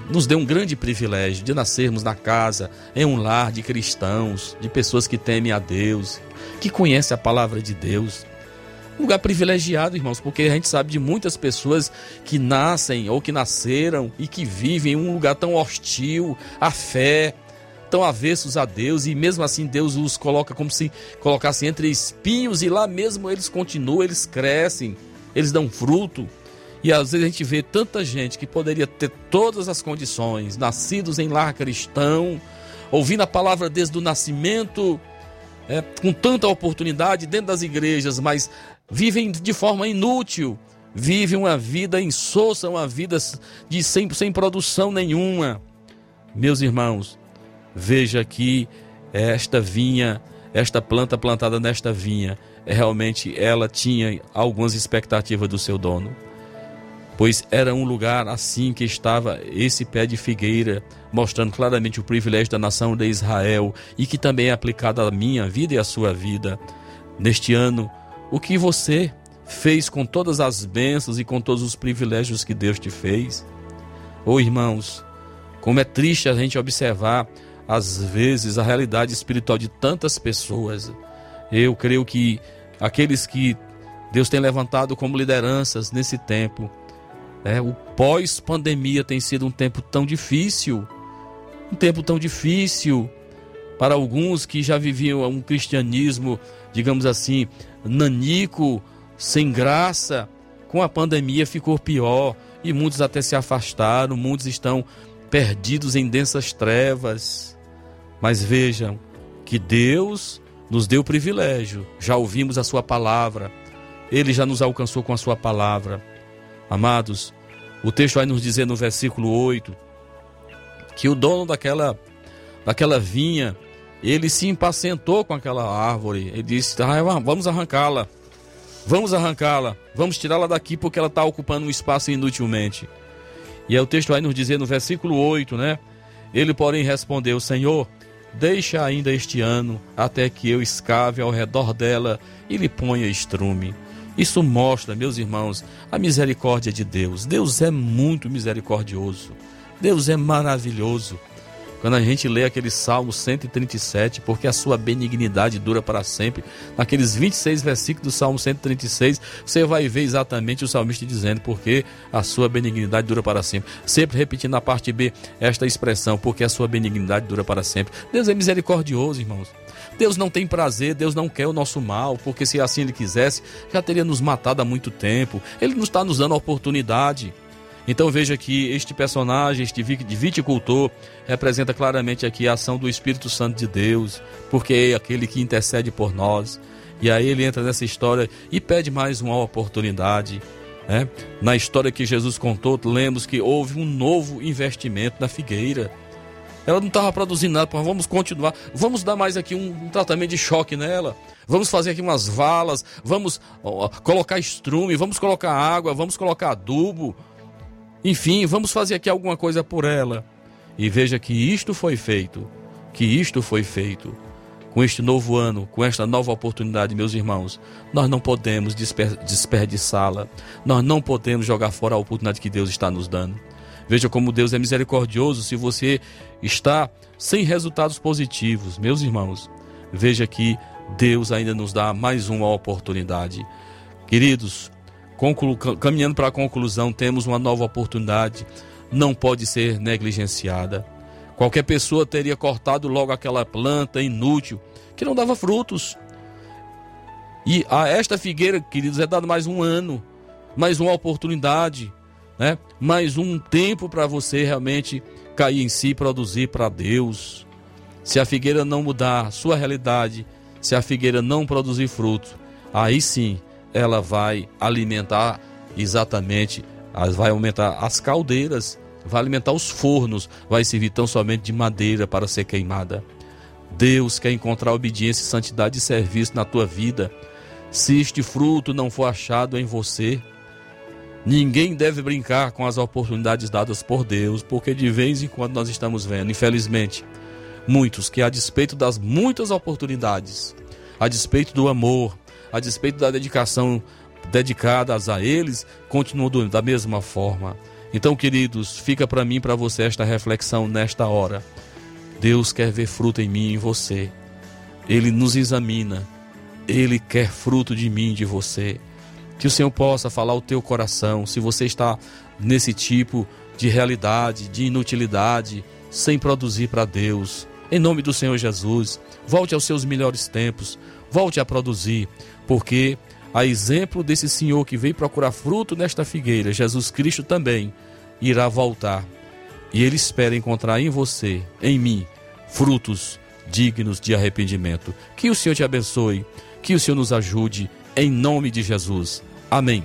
nos deu um grande privilégio de nascermos na casa, em um lar de cristãos, de pessoas que temem a Deus, que conhecem a palavra de Deus. Um lugar privilegiado, irmãos, porque a gente sabe de muitas pessoas que nascem ou que nasceram e que vivem em um lugar tão hostil à fé, tão avessos a Deus, e mesmo assim Deus os coloca como se colocasse entre espinhos, e lá mesmo eles continuam, eles crescem, eles dão fruto. E às vezes a gente vê tanta gente que poderia ter todas as condições, nascidos em lar cristão, ouvindo a palavra desde o nascimento, é, com tanta oportunidade dentro das igrejas, mas vivem de forma inútil, vivem uma vida insossa, uma vida de sem, sem produção nenhuma. Meus irmãos, veja que esta vinha, esta planta plantada nesta vinha, realmente ela tinha algumas expectativas do seu dono. Pois era um lugar assim que estava esse pé de figueira, mostrando claramente o privilégio da nação de Israel e que também é aplicado à minha vida e à sua vida. Neste ano, o que você fez com todas as bênçãos e com todos os privilégios que Deus te fez? Oh, irmãos, como é triste a gente observar, às vezes, a realidade espiritual de tantas pessoas. Eu creio que aqueles que Deus tem levantado como lideranças nesse tempo, é, o pós-pandemia tem sido um tempo tão difícil, um tempo tão difícil para alguns que já viviam um cristianismo, digamos assim, nanico, sem graça. Com a pandemia ficou pior e muitos até se afastaram, muitos estão perdidos em densas trevas. Mas vejam que Deus nos deu privilégio, já ouvimos a Sua palavra, Ele já nos alcançou com a Sua palavra. Amados, o texto vai nos dizer no versículo 8 que o dono daquela, daquela vinha, ele se impacientou com aquela árvore. Ele disse: ah, Vamos arrancá-la, vamos arrancá-la, vamos tirá-la daqui porque ela está ocupando um espaço inutilmente. E aí o texto vai nos dizer no versículo 8, né? Ele, porém, respondeu: Senhor, deixa ainda este ano até que eu escave ao redor dela e lhe ponha estrume. Isso mostra, meus irmãos, a misericórdia de Deus. Deus é muito misericordioso. Deus é maravilhoso. Quando a gente lê aquele Salmo 137, porque a sua benignidade dura para sempre, naqueles 26 versículos do Salmo 136, você vai ver exatamente o salmista dizendo, porque a sua benignidade dura para sempre. Sempre repetindo na parte B esta expressão, porque a sua benignidade dura para sempre. Deus é misericordioso, irmãos. Deus não tem prazer, Deus não quer o nosso mal, porque se assim Ele quisesse, já teria nos matado há muito tempo. Ele não está nos dando a oportunidade. Então veja que este personagem, este viticultor, representa claramente aqui a ação do Espírito Santo de Deus, porque é aquele que intercede por nós. E aí ele entra nessa história e pede mais uma oportunidade. Né? Na história que Jesus contou, lemos que houve um novo investimento na figueira. Ela não estava produzindo nada, pô, vamos continuar. Vamos dar mais aqui um, um tratamento de choque nela. Vamos fazer aqui umas valas, vamos ó, colocar estrume, vamos colocar água, vamos colocar adubo. Enfim, vamos fazer aqui alguma coisa por ela. E veja que isto foi feito, que isto foi feito. Com este novo ano, com esta nova oportunidade, meus irmãos, nós não podemos desper- desperdiçá-la. Nós não podemos jogar fora a oportunidade que Deus está nos dando. Veja como Deus é misericordioso se você está sem resultados positivos, meus irmãos. Veja que Deus ainda nos dá mais uma oportunidade. Queridos, conclu- caminhando para a conclusão, temos uma nova oportunidade, não pode ser negligenciada. Qualquer pessoa teria cortado logo aquela planta inútil que não dava frutos. E a esta figueira, queridos, é dado mais um ano, mais uma oportunidade, né? Mais um tempo para você realmente cair em si, produzir para Deus. Se a figueira não mudar sua realidade, se a figueira não produzir fruto, aí sim ela vai alimentar exatamente, vai aumentar as caldeiras, vai alimentar os fornos, vai servir tão somente de madeira para ser queimada. Deus quer encontrar obediência, santidade e serviço na tua vida. Se este fruto não for achado em você, ninguém deve brincar com as oportunidades dadas por Deus, porque de vez em quando nós estamos vendo, infelizmente, muitos que a despeito das muitas oportunidades, a despeito do amor, a despeito da dedicação dedicadas a eles, continuam do- da mesma forma. Então, queridos, fica para mim, para você esta reflexão nesta hora. Deus quer ver fruto em mim e em você. Ele nos examina. Ele quer fruto de mim e de você. Que o Senhor possa falar o teu coração, se você está nesse tipo de realidade, de inutilidade, sem produzir para Deus. Em nome do Senhor Jesus, volte aos seus melhores tempos, volte a produzir, porque a exemplo desse Senhor que veio procurar fruto nesta figueira, Jesus Cristo também irá voltar. E ele espera encontrar em você, em mim, frutos dignos de arrependimento. Que o Senhor te abençoe, que o Senhor nos ajude, em nome de Jesus. Amém.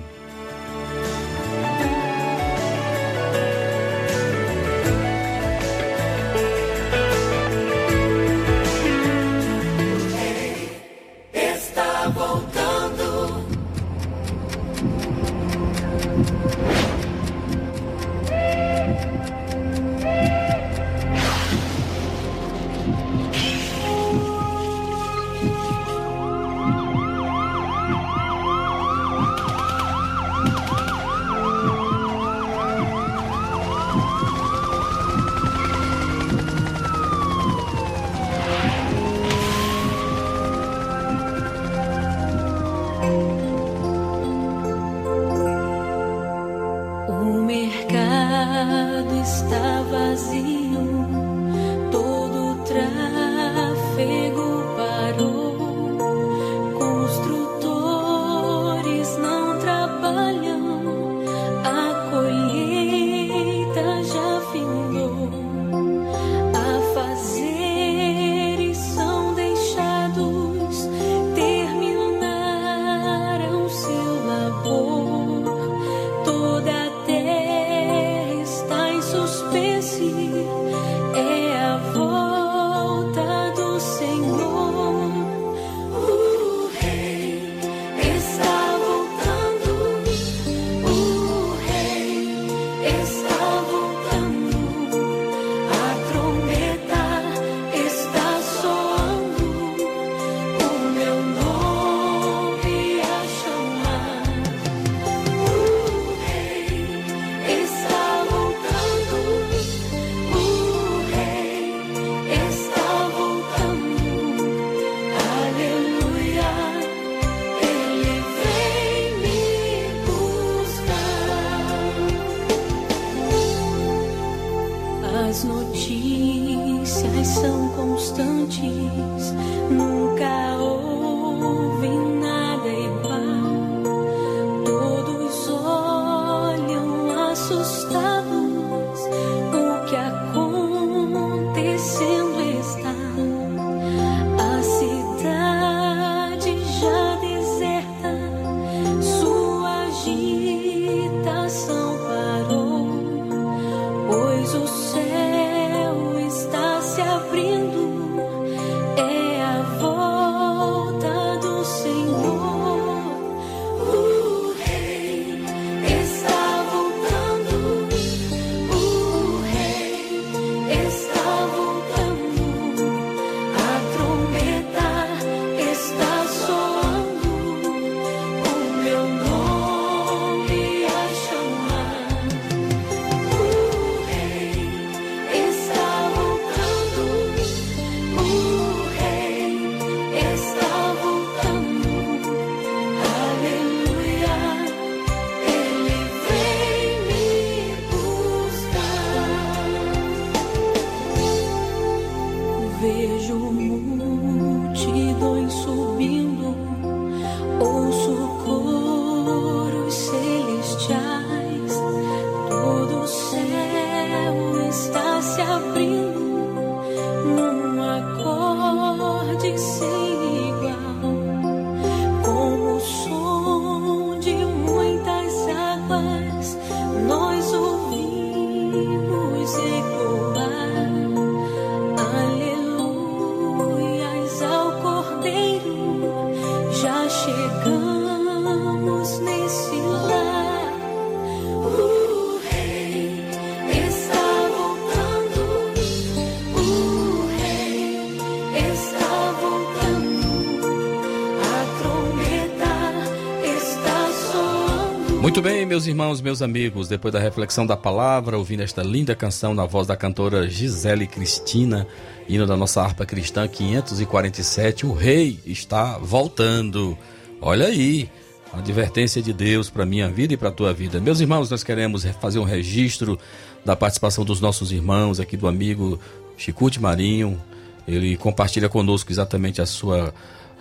Meus irmãos, meus amigos, depois da reflexão da palavra, ouvindo esta linda canção na voz da cantora Gisele Cristina, hino da nossa harpa cristã 547, o rei está voltando. Olha aí, a advertência de Deus para minha vida e para tua vida. Meus irmãos, nós queremos fazer um registro da participação dos nossos irmãos aqui do amigo Chicute Marinho. Ele compartilha conosco exatamente a sua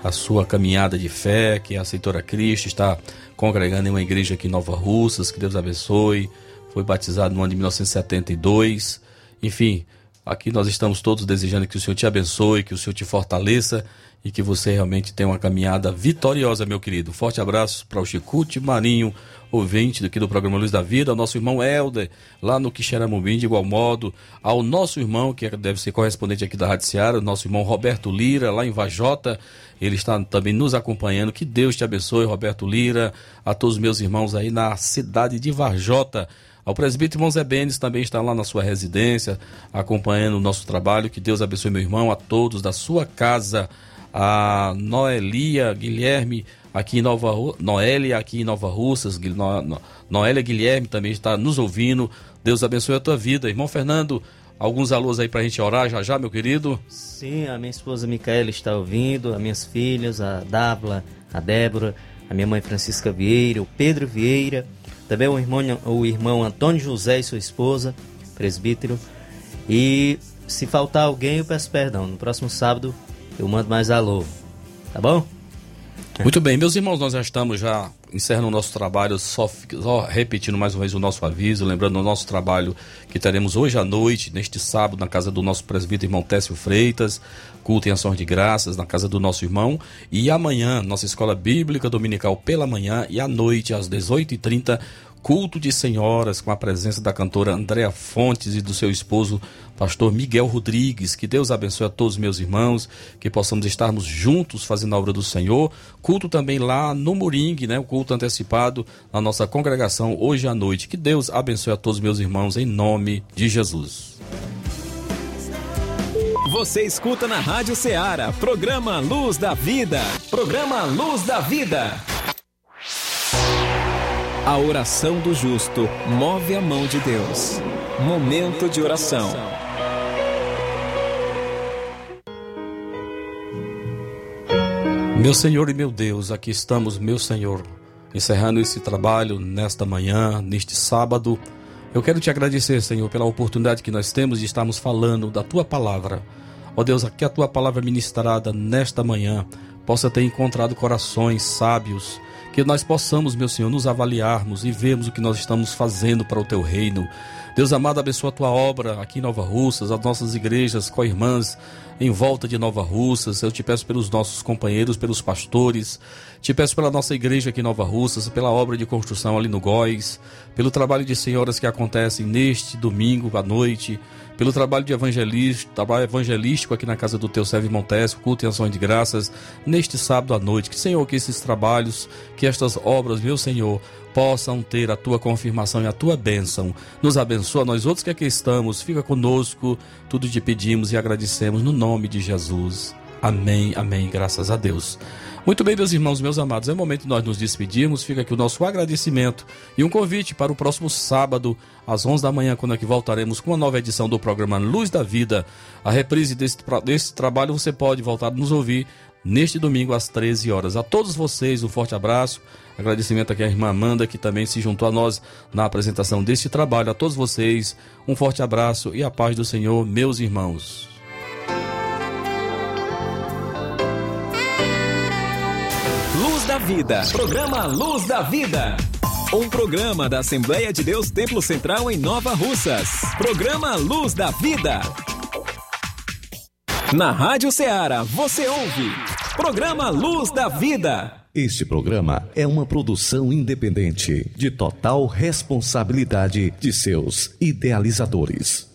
a sua caminhada de fé, que aceitou a Cristo, está congregando em uma igreja aqui em Nova Russas, que Deus abençoe. Foi batizado no ano de 1972. Enfim, aqui nós estamos todos desejando que o Senhor te abençoe, que o Senhor te fortaleça e que você realmente tenha uma caminhada vitoriosa, meu querido. Forte abraço para o Chicute Marinho, ouvinte aqui do programa Luz da Vida, ao nosso irmão Helder, lá no Quixeramobim, de igual modo, ao nosso irmão, que deve ser correspondente aqui da Rádio Seara, nosso irmão Roberto Lira, lá em Vajota, ele está também nos acompanhando. Que Deus te abençoe, Roberto Lira, a todos os meus irmãos aí na cidade de Varjota. Ao presbítero irmão Zé Benes também está lá na sua residência, acompanhando o nosso trabalho. Que Deus abençoe, meu irmão, a todos da sua casa. A Noelia Guilherme, aqui em Nova Noélia, aqui em Nova Russas. No- No- Noélia Guilherme também está nos ouvindo. Deus abençoe a tua vida. Irmão Fernando, alguns alôs aí pra gente orar já já, meu querido. Sim, a minha esposa Micaela está ouvindo, as minhas filhas, a Dávila, a Débora, a minha mãe Francisca Vieira, o Pedro Vieira, também o irmão, o irmão Antônio José e sua esposa, presbítero. E se faltar alguém, eu peço perdão. No próximo sábado eu mando mais alô. Tá bom? Muito bem, meus irmãos, nós já estamos já encerrando o nosso trabalho, só, só repetindo mais uma vez o nosso aviso, lembrando o nosso trabalho que teremos hoje à noite, neste sábado, na casa do nosso presbítero irmão Técio Freitas, culto em ações de graças, na casa do nosso irmão, e amanhã, nossa escola bíblica dominical pela manhã e à noite, às 18h30, culto de senhoras com a presença da cantora Andréa Fontes e do seu esposo, pastor Miguel Rodrigues. Que Deus abençoe a todos meus irmãos, que possamos estarmos juntos fazendo a obra do Senhor. Culto também lá no Moringue, né? O culto antecipado na nossa congregação hoje à noite. Que Deus abençoe a todos meus irmãos em nome de Jesus. Você escuta na Rádio Ceará, programa Luz da Vida. Programa Luz da Vida. A oração do justo move a mão de Deus. Momento de oração. Meu Senhor e meu Deus, aqui estamos, meu Senhor, encerrando esse trabalho nesta manhã, neste sábado. Eu quero te agradecer, Senhor, pela oportunidade que nós temos de estarmos falando da tua palavra. Ó Deus, que a tua palavra ministrada nesta manhã possa ter encontrado corações sábios, que nós possamos, meu Senhor, nos avaliarmos e vermos o que nós estamos fazendo para o teu reino. Deus amado, abençoa a tua obra aqui em Nova Russas, as nossas igrejas, co-irmãs em volta de Nova Russas. Eu te peço pelos nossos companheiros, pelos pastores, te peço pela nossa igreja aqui em Nova Russas, pela obra de construção ali no Góis, pelo trabalho de senhoras que acontecem neste domingo à noite, pelo trabalho de evangelístico, trabalho evangelístico aqui na casa do teu servo Montes, culto e ações de graças, neste sábado à noite. Que, Senhor, que esses trabalhos, que estas obras, meu Senhor, possam ter a tua confirmação e a tua bênção. Nos abençoa, nós outros que aqui estamos, fica conosco, tudo te pedimos e agradecemos no nome de Jesus. Amém, amém, graças a Deus. Muito bem, meus irmãos, meus amados, é o momento de nós nos despedirmos. Fica aqui o nosso agradecimento e um convite para o próximo sábado, às 11 da manhã, quando aqui voltaremos com uma nova edição do programa Luz da Vida. A reprise desse, desse trabalho você pode voltar a nos ouvir neste domingo às 13 horas. A todos vocês, um forte abraço. Agradecimento aqui à irmã Amanda, que também se juntou a nós na apresentação deste trabalho. A todos vocês, um forte abraço e a paz do Senhor, meus irmãos. Vida. Programa Luz da Vida. Um programa da Assembleia de Deus Templo Central em Nova Russas. Programa Luz da Vida. Na Rádio Ceará, você ouve. Programa Luz da Vida. Este programa é uma produção independente, de total responsabilidade de seus idealizadores.